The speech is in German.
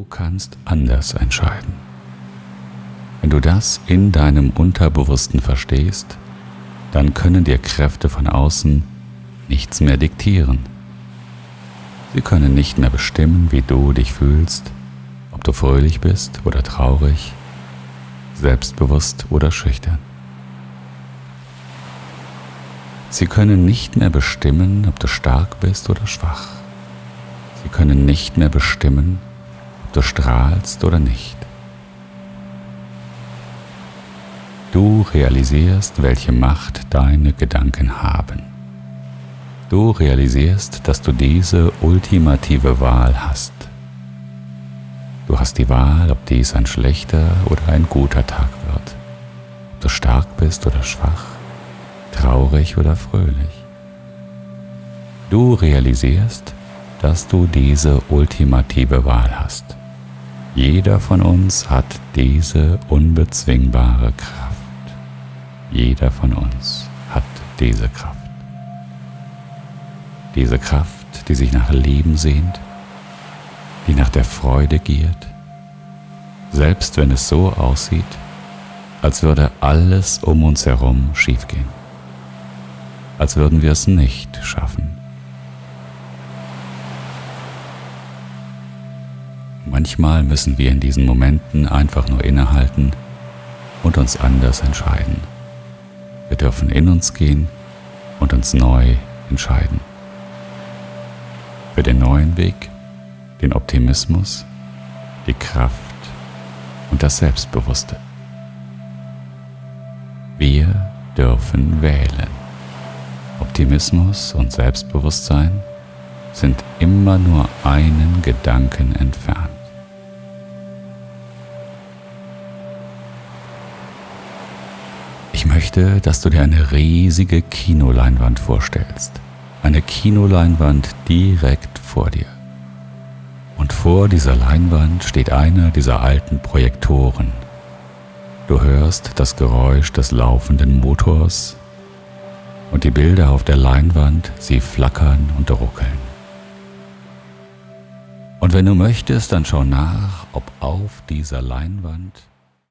Du kannst anders entscheiden. Wenn du das in deinem Unterbewussten verstehst, dann können dir Kräfte von außen nichts mehr diktieren. Sie können nicht mehr bestimmen, wie du dich fühlst, ob du fröhlich bist oder traurig, selbstbewusst oder schüchtern. Sie können nicht mehr bestimmen, ob du stark bist oder schwach. Sie können nicht mehr bestimmen, du strahlst oder nicht. Du realisierst, welche Macht deine Gedanken haben. Du realisierst, dass du diese ultimative Wahl hast. Du hast die Wahl, ob dies ein schlechter oder ein guter Tag wird, ob du stark bist oder schwach, traurig oder fröhlich. Du realisierst, dass du diese ultimative Wahl hast. Jeder von uns hat diese unbezwingbare Kraft. Jeder von uns hat diese Kraft. Diese Kraft, die sich nach Leben sehnt, die nach der Freude giert, selbst wenn es so aussieht, als würde alles um uns herum schiefgehen, als würden wir es nicht schaffen. Manchmal müssen wir in diesen Momenten einfach nur innehalten und uns anders entscheiden. Wir dürfen in uns gehen und uns neu entscheiden. Für den neuen Weg, den Optimismus, die Kraft und das Selbstbewusste. Wir dürfen wählen. Optimismus und Selbstbewusstsein sind immer nur einen Gedanken entfernt. Ich möchte, dass du dir eine riesige Kinoleinwand vorstellst. Eine Kinoleinwand direkt vor dir. Und vor dieser Leinwand steht einer dieser alten Projektoren. Du hörst das Geräusch des laufenden Motors und die Bilder auf der Leinwand, sie flackern und ruckeln. Und wenn du möchtest, dann schau nach, ob auf dieser Leinwand